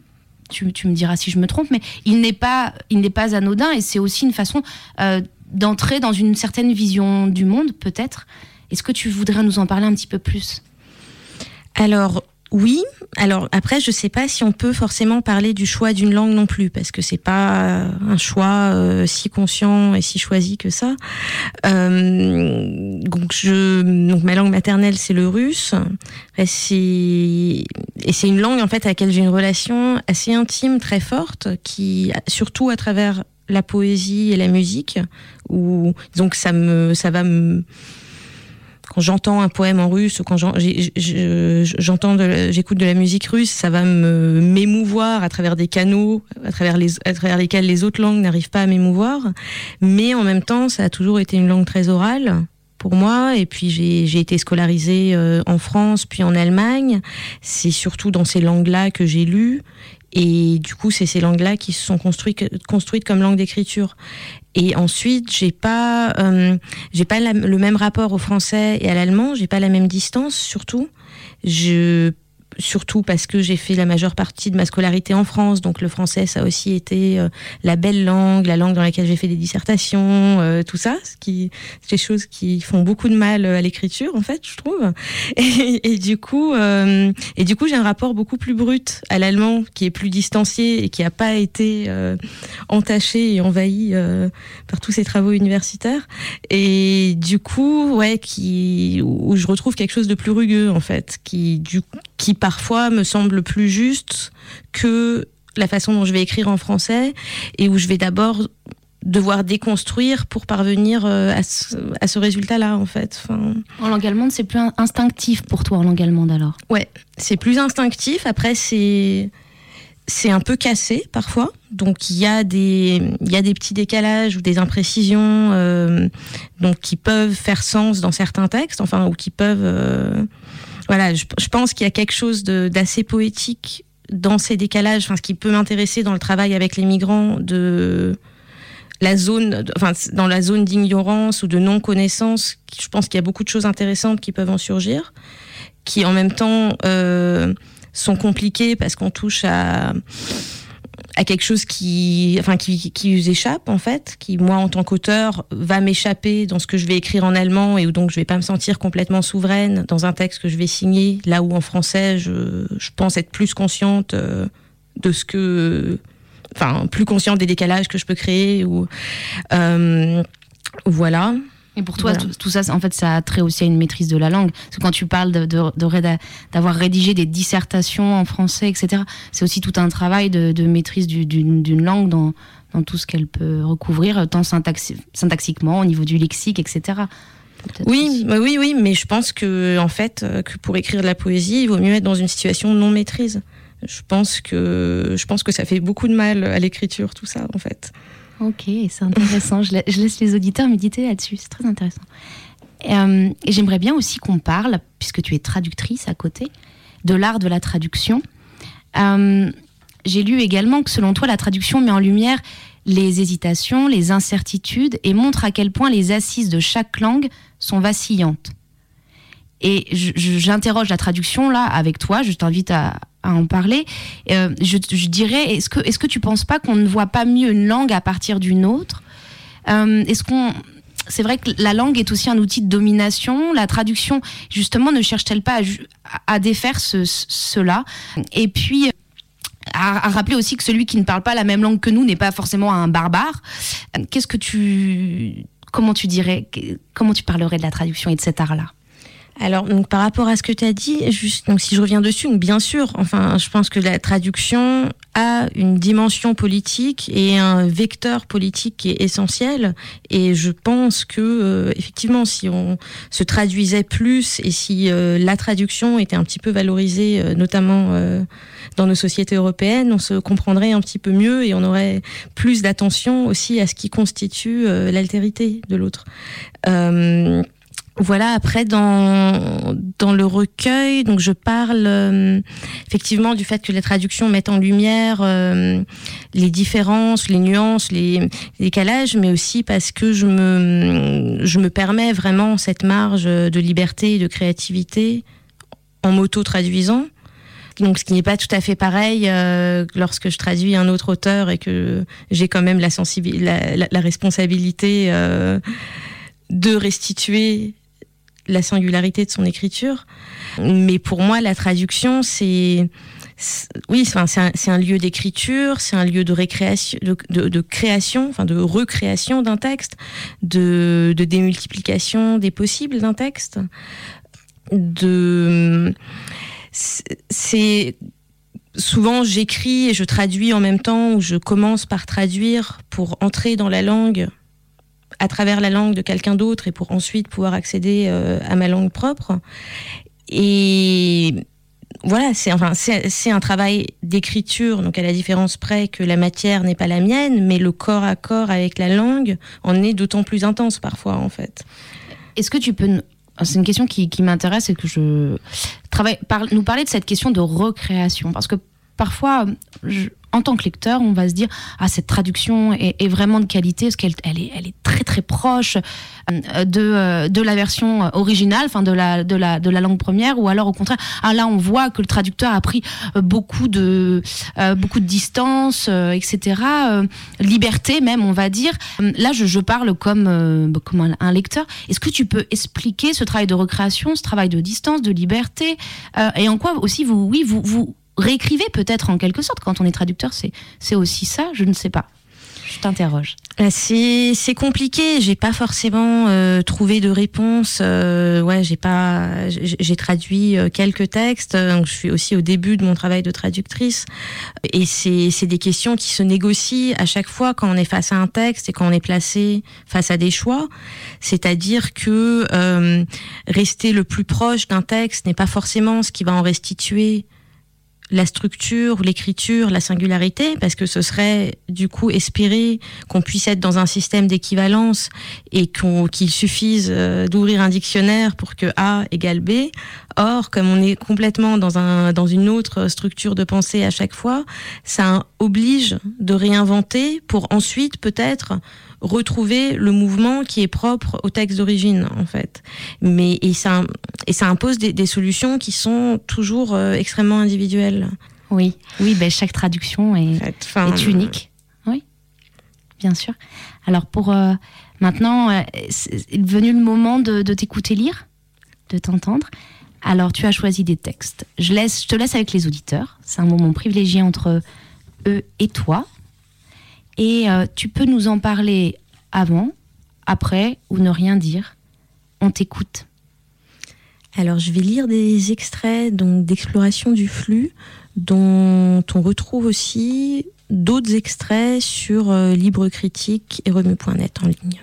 tu, tu me diras si je me trompe, mais il n'est pas il n'est pas anodin et c'est aussi une façon euh, d'entrer dans une certaine vision du monde, peut-être. Est-ce que tu voudrais nous en parler un petit peu plus? Alors oui, alors après je sais pas si on peut forcément parler du choix d'une langue non plus parce que c'est pas un choix euh, si conscient et si choisi que ça. Euh, donc je donc ma langue maternelle c'est le russe et c'est et c'est une langue en fait à laquelle j'ai une relation assez intime très forte qui surtout à travers la poésie et la musique où donc ça me ça va me quand j'entends un poème en russe ou quand j'entends j'écoute de la musique russe, ça va me m'émouvoir à travers des canaux, à travers les à travers lesquels les autres langues n'arrivent pas à m'émouvoir. Mais en même temps, ça a toujours été une langue très orale pour moi. Et puis j'ai j'ai été scolarisée euh, en France puis en Allemagne. C'est surtout dans ces langues-là que j'ai lu. Et du coup, c'est ces langues-là qui se sont construites, comme langue d'écriture. Et ensuite, j'ai pas, euh, j'ai pas le même rapport au français et à l'allemand. J'ai pas la même distance, surtout. Je, surtout parce que j'ai fait la majeure partie de ma scolarité en France, donc le français, ça a aussi été euh, la belle langue, la langue dans laquelle j'ai fait des dissertations, euh, tout ça, ce qui, des choses qui font beaucoup de mal euh, à l'écriture, en fait, je trouve. Et, du coup, euh, et du coup, j'ai un rapport beaucoup plus brut à l'allemand, qui est plus distancié et qui n'a pas été euh, entaché et envahi euh, par tous ces travaux universitaires. Et du coup, ouais, qui, où je retrouve quelque chose de plus rugueux, en fait, qui, du, qui parfois me semble plus juste que la façon dont je vais écrire en français et où je vais d'abord devoir déconstruire pour parvenir euh, à ce, à ce résultat-là, en fait. Enfin, En langue allemande, c'est plus in- instinctif pour toi en langue allemande alors? Ouais, c'est plus instinctif. Après, c'est c'est un peu cassé parfois. Donc il y a des il y a des petits décalages ou des imprécisions euh, donc qui peuvent faire sens dans certains textes, enfin ou qui peuvent euh, voilà. Je, pense qu'il y a quelque chose d'assez poétique dans ces décalages, enfin, ce qui peut m'intéresser dans le travail avec les migrants, de la zone, enfin, dans la zone d'ignorance ou de non-connaissance, je pense qu'il y a beaucoup de choses intéressantes qui peuvent en surgir, qui en même temps euh, sont compliquées parce qu'on touche à à quelque chose qui, enfin, qui, qui vous échappe en fait, qui moi en tant qu'auteur va m'échapper dans ce que je vais écrire en allemand et où donc je vais pas me sentir complètement souveraine dans un texte que je vais signer, là où en français je, je pense être plus consciente euh, de ce que, enfin, plus consciente des décalages que je peux créer ou euh, voilà. Et pour toi, Voilà. tout, tout ça, en fait, ça a trait aussi à une maîtrise de la langue. Parce que quand tu parles de, de- de réda- d'avoir rédigé des dissertations en français, etc., c'est aussi tout un travail de, maîtrise du- d'une langue dans, dans tout ce qu'elle peut recouvrir, tant syntaxi- syntaxiquement, au niveau du lexique, etc. Oui, bah oui, oui, mais je pense que en fait, euh, que pour écrire de la poésie, il vaut mieux être dans une situation de non maîtrise. Je pense que je pense que ça fait beaucoup de mal à l'écriture, tout ça, en fait. Ok, c'est intéressant. je, la- je laisse les auditeurs méditer là-dessus. C'est très intéressant. Euh, et j'aimerais bien aussi qu'on parle, puisque tu es traductrice à côté, de l'art de la traduction. Euh, J'ai lu également que selon toi, la traduction met en lumière les hésitations, les incertitudes et montre à quel point les assises de chaque langue sont vacillantes. Et j'interroge la traduction là avec toi, je t'invite à, à en parler. Euh, je, dirais, est-ce que, est-ce que tu penses pas qu'on ne voit pas mieux une langue à partir d'une autre? Euh, Est-ce qu'on c'est vrai que la langue est aussi un outil de domination. La traduction, justement, ne cherche-t-elle pas à, défaire ce- ce- cela? Et puis, à, à rappeler aussi que celui qui ne parle pas la même langue que nous n'est pas forcément un barbare. Qu'est-ce que tu. Comment tu dirais Comment tu parlerais de la traduction et de cet art-là? Alors, donc, par rapport à ce que tu as dit, juste, donc, si je reviens dessus, donc, bien sûr, enfin, je pense que la traduction a une dimension politique et un vecteur politique qui est essentiel. Et je pense que, euh, effectivement, si on se traduisait plus et si euh, la traduction était un petit peu valorisée, euh, notamment euh, dans nos sociétés européennes, on se comprendrait un petit peu mieux et on aurait plus d'attention aussi à ce qui constitue euh, l'altérité de l'autre. Euh, voilà, après dans, dans le recueil, donc je parle euh, effectivement du fait que les traductions mettent en lumière euh, les différences, les nuances, les, les décalages, mais aussi parce que je me, je me permets vraiment cette marge de liberté et de créativité en m'auto-traduisant. Donc, ce qui n'est pas tout à fait pareil euh, lorsque je traduis un autre auteur et que j'ai quand même la, la, la- la responsabilité euh, de restituer la singularité de son écriture. Mais pour moi, la traduction, c'est oui, c'est un, lieu d'écriture, c'est un lieu de récréation, de, création, enfin de recréation d'un texte, de, de démultiplication des possibles d'un texte, de c'est souvent j'écris et je traduis en même temps ou je commence par traduire pour entrer dans la langue à travers la langue de quelqu'un d'autre et pour ensuite pouvoir accéder euh, à ma langue propre. Et voilà, c'est enfin un travail d'écriture, donc à la différence près que la matière n'est pas la mienne, mais le corps à corps avec la langue en est d'autant plus intense parfois en fait. Est-ce que tu peux. nous- C'est une question qui, qui m'intéresse et que je travaille. par- nous parler de cette question de recréation. Parce que parfois, en tant que lecteur, on va se dire Ah, cette traduction est, vraiment de qualité, parce qu'elle elle est, très très proche euh, de, euh, de la version originale, enfin de la, de, la, de la langue première, ou alors au contraire, ah, là on voit que le traducteur a pris euh, beaucoup de, beaucoup de distance, etc. liberté même, on va dire. Là, je, je parle comme, bah, comme un, un lecteur. Est-ce que tu peux expliquer ce travail de recréation, ce travail de distance, de liberté, et en quoi aussi vous, oui, vous, vous réécrivez peut-être en quelque sorte quand on est traducteur, c'est, aussi ça, je ne sais pas. Je t'interroge. Euh, C'est compliqué. J'ai pas forcément euh, trouvé de réponse. Euh, ouais, j'ai pas. j'ai- traduit euh, quelques textes. Je suis aussi au début de mon travail de traductrice. Et c'est des questions qui se négocient à chaque fois quand on est face à un texte et quand on est placé face à des choix. C'est-à-dire que rester le plus proche d'un texte n'est pas forcément ce qui va en restituer la structure, l'écriture, la singularité, parce que ce serait du coup espérer qu'on puisse être dans un système d'équivalence et qu'il suffise euh, d'ouvrir un dictionnaire pour que A égale B. Or, comme on est complètement dans, un, dans une autre structure de pensée à chaque fois, ça oblige de réinventer pour ensuite peut-être retrouver le mouvement qui est propre au texte d'origine en fait. Mais et ça et ça impose des, des solutions qui sont toujours euh, extrêmement individuelles. Oui, oui, ben chaque traduction est, est unique. Oui, bien sûr. Alors pour euh, maintenant, euh, c'est venu le moment de, de t'écouter lire, de t'entendre. Alors tu as choisi des textes. Je, laisse, je te laisse avec les auditeurs. C'est un moment privilégié entre eux et toi. Et euh, tu peux nous en parler avant, après ou ne rien dire. On t'écoute. Alors, je vais lire des extraits d'exploration du flux, dont on retrouve aussi d'autres extraits sur euh, Libre Critique et Remue.net en ligne.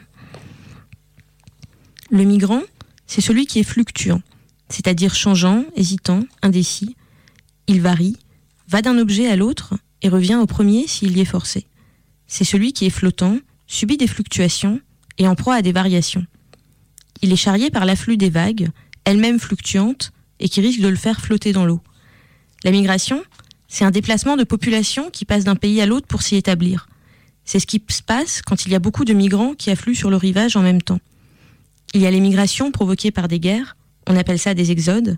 Le migrant, c'est celui qui est fluctuant, c'est-à-dire changeant, hésitant, indécis. Il varie, va d'un objet à l'autre et revient au premier s'il y est forcé. C'est celui qui est flottant, subit des fluctuations et en proie à des variations. Il est charrié par l'afflux des vagues, elles-mêmes fluctuantes, et qui risquent de le faire flotter dans l'eau. La migration, c'est un déplacement de population qui passe d'un pays à l'autre pour s'y établir. C'est ce qui se passe quand il y a beaucoup de migrants qui affluent sur le rivage en même temps. Il y a les migrations provoquées par des guerres, on appelle ça des exodes,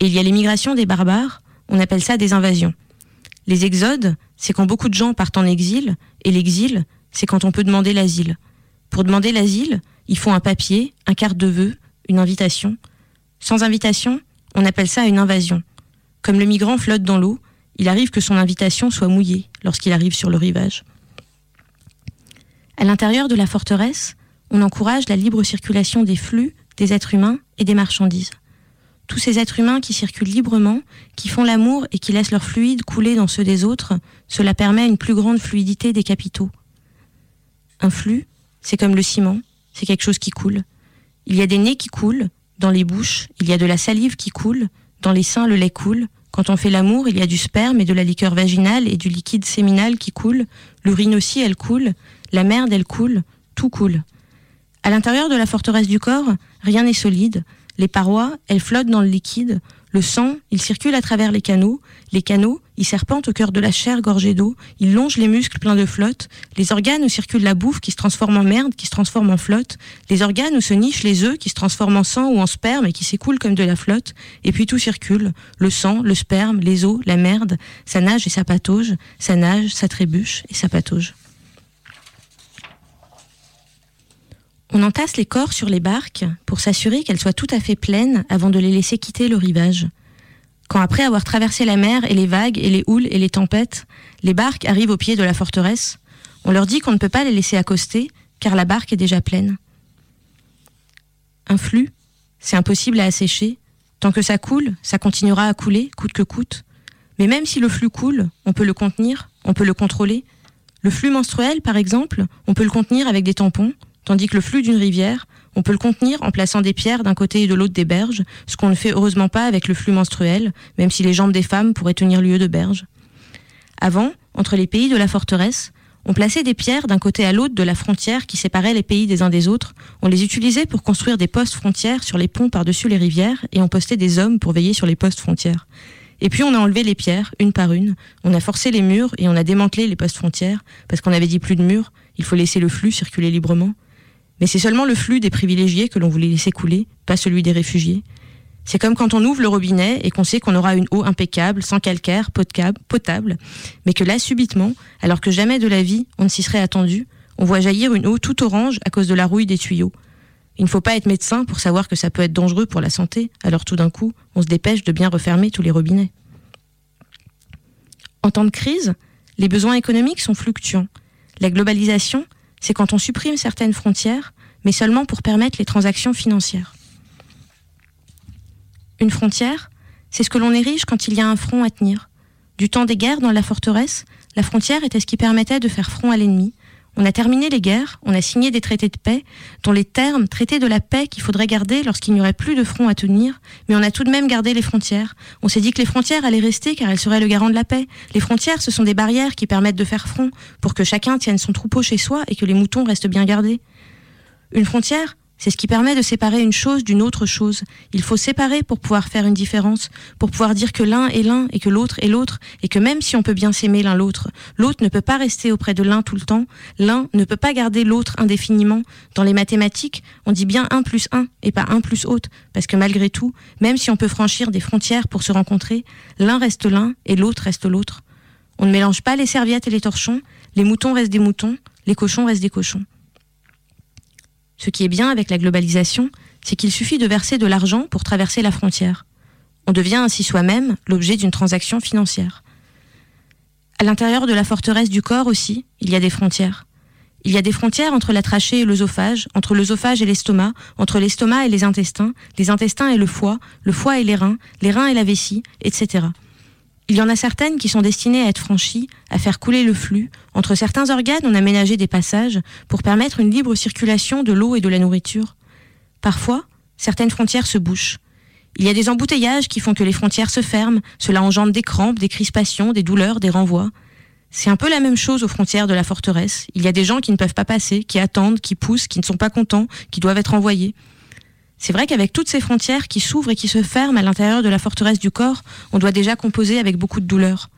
et il y a les migrations des barbares, on appelle ça des invasions. Les exodes, c'est quand beaucoup de gens partent en exil, et l'exil, c'est quand on peut demander l'asile. Pour demander l'asile, il faut un papier, un carte de vœux, une invitation. Sans invitation, on appelle ça une invasion. Comme le migrant flotte dans l'eau, il arrive que son invitation soit mouillée lorsqu'il arrive sur le rivage. À l'intérieur de la forteresse, on encourage la libre circulation des flux, des êtres humains et des marchandises. Tous ces êtres humains qui circulent librement, qui font l'amour et qui laissent leur fluide couler dans ceux des autres, cela permet une plus grande fluidité des capitaux. Un flux, c'est comme le ciment, c'est quelque chose qui coule. Il y a des nez qui coulent, dans les bouches, il y a de la salive qui coule, dans les seins le lait coule, quand on fait l'amour, il y a du sperme et de la liqueur vaginale et du liquide séminal qui coule, l'urine aussi elle coule, la merde elle coule, tout coule. À l'intérieur de la forteresse du corps, rien n'est solide, les parois, elles flottent dans le liquide, le sang, il circule à travers les canaux, les canaux, ils serpentent au cœur de la chair gorgée d'eau, ils longent les muscles pleins de flotte, les organes où circule la bouffe qui se transforme en merde, qui se transforme en flotte, les organes où se nichent les œufs qui se transforment en sang ou en sperme et qui s'écoulent comme de la flotte, et puis tout circule, le sang, le sperme, les os, la merde, ça nage et ça patauge, ça nage, ça trébuche et ça patauge. On entasse les corps sur les barques pour s'assurer qu'elles soient tout à fait pleines avant de les laisser quitter le rivage. Quand après avoir traversé la mer et les vagues et les houles et les tempêtes, les barques arrivent au pied de la forteresse, on leur dit qu'on ne peut pas les laisser accoster car la barque est déjà pleine. Un flux, c'est impossible à assécher. Tant que ça coule, ça continuera à couler, coûte que coûte. Mais même si le flux coule, on peut le contenir, on peut le contrôler. Le flux menstruel, par exemple, on peut le contenir avec des tampons, tandis que le flux d'une rivière, on peut le contenir en plaçant des pierres d'un côté et de l'autre des berges, ce qu'on ne fait heureusement pas avec le flux menstruel, même si les jambes des femmes pourraient tenir lieu de berge. Avant, entre les pays de la forteresse, on plaçait des pierres d'un côté à l'autre de la frontière qui séparait les pays des uns des autres, on les utilisait pour construire des postes frontières sur les ponts par-dessus les rivières, et on postait des hommes pour veiller sur les postes frontières. Et puis on a enlevé les pierres, une par une, on a forcé les murs et on a démantelé les postes frontières, parce qu'on avait dit plus de murs, il faut laisser le flux circuler librement. Mais c'est seulement le flux des privilégiés que l'on voulait laisser couler, pas celui des réfugiés. C'est comme quand on ouvre le robinet et qu'on sait qu'on aura une eau impeccable, sans calcaire, potable, mais que là, subitement, alors que jamais de la vie on ne s'y serait attendu, on voit jaillir une eau tout orange à cause de la rouille des tuyaux. Il ne faut pas être médecin pour savoir que ça peut être dangereux pour la santé, alors tout d'un coup, on se dépêche de bien refermer tous les robinets. En temps de crise, les besoins économiques sont fluctuants. La globalisation, c'est quand on supprime certaines frontières, mais seulement pour permettre les transactions financières. Une frontière, c'est ce que l'on érige quand il y a un front à tenir. Du temps des guerres dans la forteresse, la frontière était ce qui permettait de faire front à l'ennemi. On a terminé les guerres, on a signé des traités de paix, dont les termes traités de la paix qu'il faudrait garder lorsqu'il n'y aurait plus de front à tenir, mais on a tout de même gardé les frontières. On s'est dit que les frontières allaient rester car elles seraient le garant de la paix. Les frontières, ce sont des barrières qui permettent de faire front pour que chacun tienne son troupeau chez soi et que les moutons restent bien gardés. Une frontière, c'est ce qui permet de séparer une chose d'une autre chose. Il faut séparer pour pouvoir faire une différence, pour pouvoir dire que l'un est l'un et que l'autre est l'autre, et que même si on peut bien s'aimer l'un l'autre, l'autre ne peut pas rester auprès de l'un tout le temps, l'un ne peut pas garder l'autre indéfiniment. Dans les mathématiques, on dit bien 1 plus 1 et pas 1 plus autre, parce que malgré tout, même si on peut franchir des frontières pour se rencontrer, l'un reste l'un et l'autre reste l'autre. On ne mélange pas les serviettes et les torchons, les moutons restent des moutons, les cochons restent des cochons. Ce qui est bien avec la globalisation, c'est qu'il suffit de verser de l'argent pour traverser la frontière. On devient ainsi soi-même l'objet d'une transaction financière. À l'intérieur de la forteresse du corps aussi, il y a des frontières. Il y a des frontières entre la trachée et l'œsophage, entre l'œsophage et l'estomac, entre l'estomac et les intestins, les intestins et le foie, le foie et les reins, les reins et la vessie, etc. Il y en a certaines qui sont destinées à être franchies, à faire couler le flux. Entre certains organes, on a ménagé des passages pour permettre une libre circulation de l'eau et de la nourriture. Parfois, certaines frontières se bouchent. Il y a des emboutteillages qui font que les frontières se ferment, cela engendre des crampes, des crispations, des douleurs, des renvois. C'est un peu la même chose aux frontières de la forteresse. Il y a des gens qui ne peuvent pas passer, qui attendent, qui poussent, qui ne sont pas contents, qui doivent être envoyés. C'est vrai qu'avec toutes ces frontières qui s'ouvrent et qui se ferment à l'intérieur de la forteresse du corps, on doit déjà composer avec beaucoup de douleur.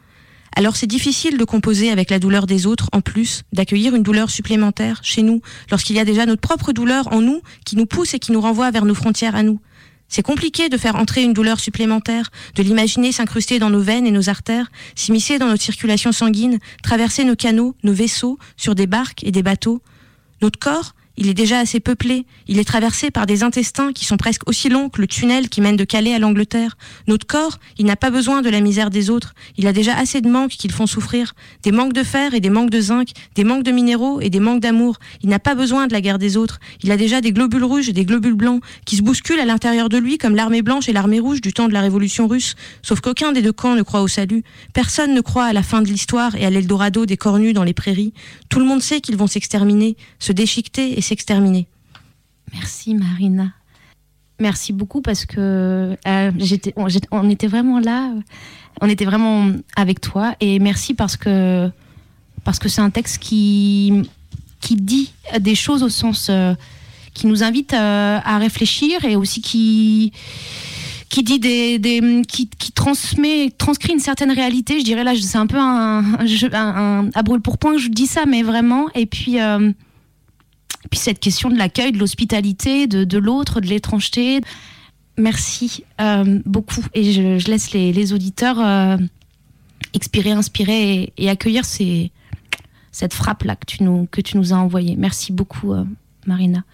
Alors c'est difficile de composer avec la douleur des autres, en plus, d'accueillir une douleur supplémentaire chez nous, lorsqu'il y a déjà notre propre douleur en nous qui nous pousse et qui nous renvoie vers nos frontières à nous. C'est compliqué de faire entrer une douleur supplémentaire, de l'imaginer s'incruster dans nos veines et nos artères, s'immiscer dans notre circulation sanguine, traverser nos canaux, nos vaisseaux, sur des barques et des bateaux. Notre corps, il est déjà assez peuplé, il est traversé par des intestins qui sont presque aussi longs que le tunnel qui mène de Calais à l'Angleterre. Notre corps, il n'a pas besoin de la misère des autres, il a déjà assez de manques qui le font souffrir, des manques de fer et des manques de zinc, des manques de minéraux et des manques d'amour. Il n'a pas besoin de la guerre des autres, il a déjà des globules rouges et des globules blancs qui se bousculent à l'intérieur de lui comme l'armée blanche et l'armée rouge du temps de la révolution russe, sauf qu'aucun des deux camps ne croit au salut. Personne ne croit à la fin de l'histoire et à l'Eldorado des cornus dans les prairies. Tout le monde sait qu'ils vont s'exterminer, se déchiqueter et s'exterminer. Merci Marina. Merci beaucoup parce que euh, on, était vraiment là, euh, on était vraiment avec toi et merci parce que parce que c'est un texte qui qui dit des choses au sens euh, qui nous invite à réfléchir et aussi qui qui dit des, qui, transmet transcrit une certaine réalité je dirais là c'est un peu un, un, un- à brûle pour point je dis ça mais vraiment et puis et puis cette question de l'accueil, de l'hospitalité, de, l'autre, de l'étrangeté. Merci euh, beaucoup. Et je, laisse les, auditeurs euh, expirer, inspirer et, accueillir cette frappe-là que, tu nous- que tu nous as envoyée. Merci beaucoup, euh, Marina.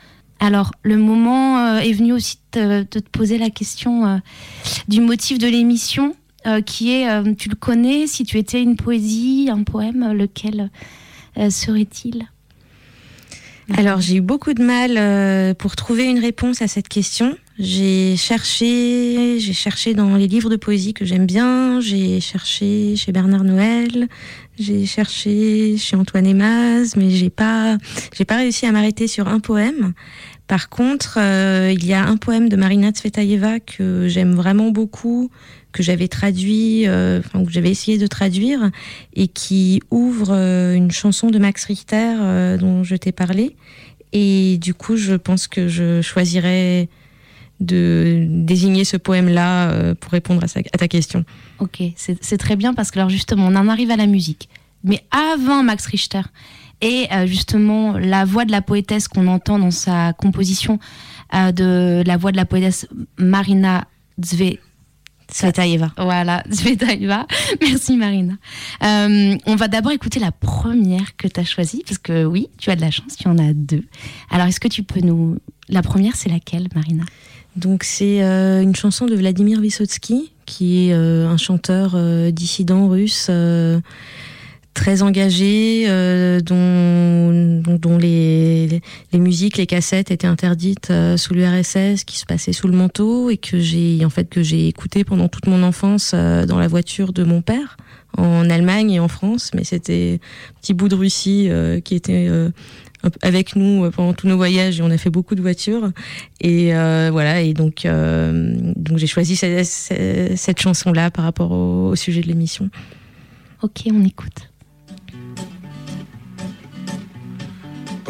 Alors, le moment est venu aussi de, de te poser la question du motif de l'émission, qui est, tu le connais, si tu étais une poésie, un poème, lequel serait-il? Alors j'ai eu beaucoup de mal euh, pour trouver une réponse à cette question. J'ai cherché, j'ai cherché dans les livres de poésie que j'aime bien, j'ai cherché chez Bernard Noël, j'ai cherché chez Antoine Emaz, mais j'ai pas, j'ai pas réussi à m'arrêter sur un poème. Par contre, euh, il y a un poème de Marina Tsvetaeva que j'aime vraiment beaucoup, que j'avais traduit, euh, que j'avais essayé de traduire, et qui ouvre euh, une chanson de Max Richter euh, dont je t'ai parlé. Et du coup, je pense que je choisirais de désigner ce poème-là pour répondre à, ta question. Ok, c'est très bien parce que alors justement, on en arrive à la musique. Mais avant Max Richter et justement la voix de la poétesse qu'on entend dans sa composition de la voix de la poétesse Marina Zve Tsvetaeva. Voilà, Zvetaeva. Merci Marina. Euh, on va d'abord écouter la première que tu as choisie parce que oui, tu as de la chance, tu en as deux. Alors est-ce que tu peux nous... La première, c'est laquelle, Marina? Donc c'est euh, une chanson de Vladimir Vysotsky, qui est euh, un chanteur euh, dissident russe euh, très engagé, euh, dont, les, musiques, les cassettes étaient interdites euh, sous l'URSS, qui se passaient sous le manteau et que j'ai en fait que j'ai écouté pendant toute mon enfance euh, dans la voiture de mon père en Allemagne et en France. Mais c'était un petit bout de Russie qui était avec nous pendant tous nos voyages et on a fait beaucoup de voitures et voilà et donc j'ai choisi cette, chanson là par rapport au sujet de l'émission. Ok, on écoute.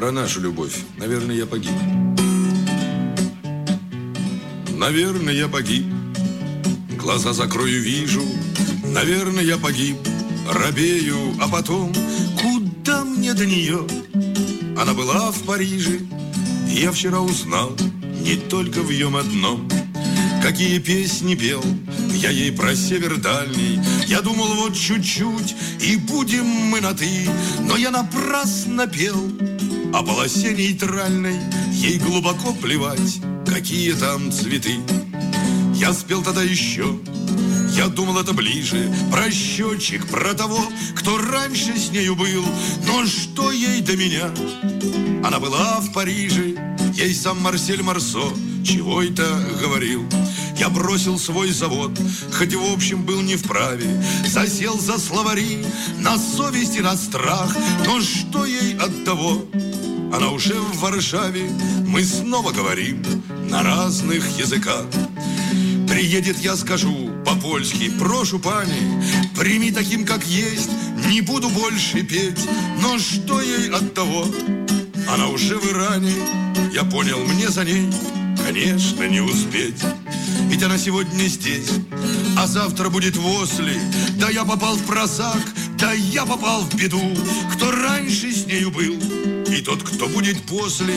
Про нашу любовь, наверное, я погиб. Наверное, я погиб. Глаза закрою, вижу. Наверное, я погиб. Робею, а потом куда мне до нее? Она была в Париже, и я вчера узнал не только в нем одном. Какие песни пел я ей про север дальний Я думал вот чуть-чуть и будем мы на ты Но я напрасно пел о полосе нейтральной Ей глубоко плевать, какие там цветы. Я спел тогда еще я думал, это ближе Про счетчик, про того, кто раньше с нею был. Но что ей до меня? Она была в Париже Ей сам Марсель Марсо чего это говорил. Я бросил свой завод Хоть в общем был не вправе. Засел за словари На совесть и на страх. Но что ей от того? Она уже в Варшаве. Мы снова говорим На разных языках. Приедет, я скажу по-польски. Прошу, пани, прими таким, как есть. Не буду больше петь Но что ей от того? Она уже в Иране. Я понял, мне за ней, конечно, не успеть. Ведь она сегодня здесь А завтра будет в Осле Да я попал в просак Да я попал в беду. Кто раньше с нею был И тот, кто будет после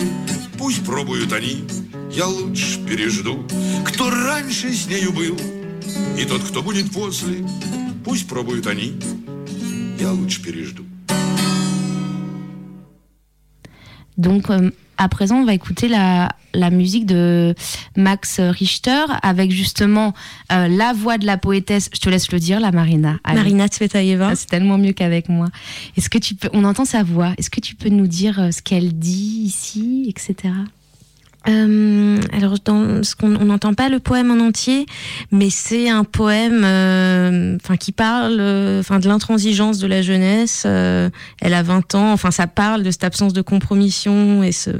Пусть пробуют они. Я лучше пережду. Кто раньше с нею был, и тот, кто будет после, пусть пробуют они, я лучше пережду. Donc, euh, à présent, on va écouter la, la musique de Max Richter avec justement euh, la voix de la poétesse. Je te laisse le dire, la Marina. Allez. Marina Tsvetaeva. Ah, C'est tellement mieux qu'avec moi. Est-ce que tu peux, on entend sa voix. Est-ce que tu peux nous dire euh, ce qu'elle dit ici, etc. Euh, alors, dans ce qu'on on n'entend pas le poème en entier, mais c'est un poème, euh, enfin, qui parle, euh, enfin, de l'intransigeance de la jeunesse. Elle a 20 ans. Enfin, ça parle de cette absence de compromission et ce,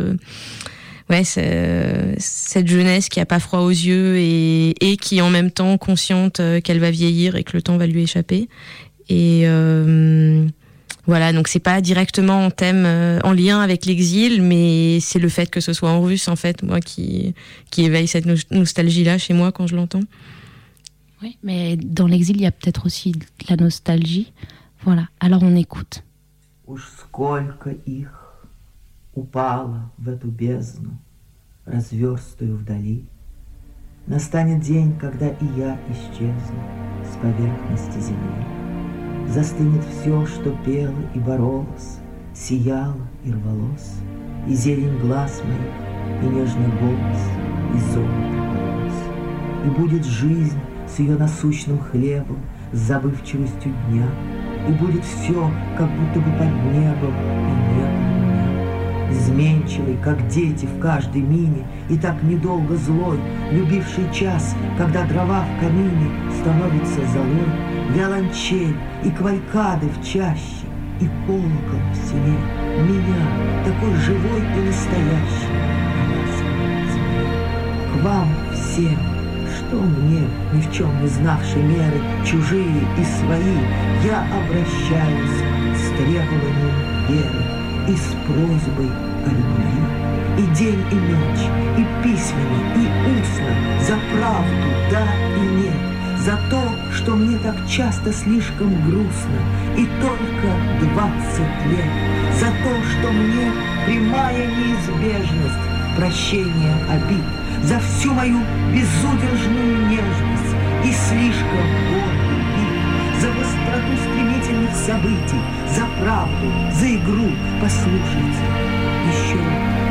ouais, c'est- cette jeunesse qui a pas froid aux yeux et, et qui est en même temps consciente euh, qu'elle va vieillir et que le temps va lui échapper. Et euh, voilà, donc c'est pas directement en thème, euh, en lien avec l'exil, mais c'est le fait que ce soit en russe, en fait, moi, qui, qui éveille cette nos- nostalgie-là chez moi quand je l'entends. Oui, mais dans l'exil, il y a peut-être aussi de la nostalgie. Voilà. Alors on écoute. Упало в эту бездну, разверстую вдали. Настанет день, когда и я исчезну с поверхности земли. Застынет все, что пело и боролось, сияло и рвалось, и зелень глаз моих, и нежный голос, и золото волос. И будет жизнь с ее насущным хлебом, с забывчивостью дня, и будет все, как будто бы под небом, и небо меня. Изменчивый, как дети в каждой мине, и так недолго злой, любивший час, когда дрова в камине становится золой, виолончель и квалькады в чаще, и колокол в селе, меня, такой живой и настоящий. К вам всем, что мне, ни в чем не знавшей меры, чужие и свои, я обращаюсь с требованием веры и с просьбой о любви. И день, и ночь, и письменно, и устно, за правду, да и нет, за то, что мне так часто слишком грустно, и только двадцать лет, за то, что мне прямая неизбежность прощения обид, за всю мою безудержную нежность и слишком гордый вид, за быстроту стремительных событий, за правду, за игру, послушайте, еще меня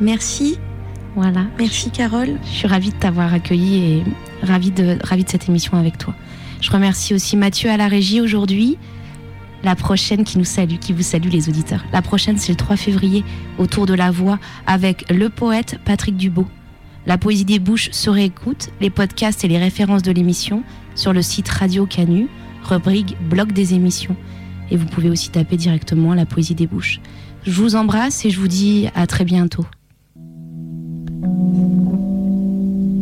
Merci. Voilà. Merci Carole. Je suis ravie de t'avoir accueilli et ravie de, ravie de cette émission avec toi. Je remercie aussi Mathieu à la régie aujourd'hui. La prochaine qui nous salue, qui vous salue les auditeurs. La prochaine, c'est le 3 février, autour de la voix, avec le poète Patrick Dubo. La poésie des bouches se réécoute, les podcasts et les références de l'émission sur le site Radio Canu, rubrique blog des émissions. Et vous pouvez aussi taper directement la poésie des bouches. Je vous embrasse et je vous dis à très bientôt.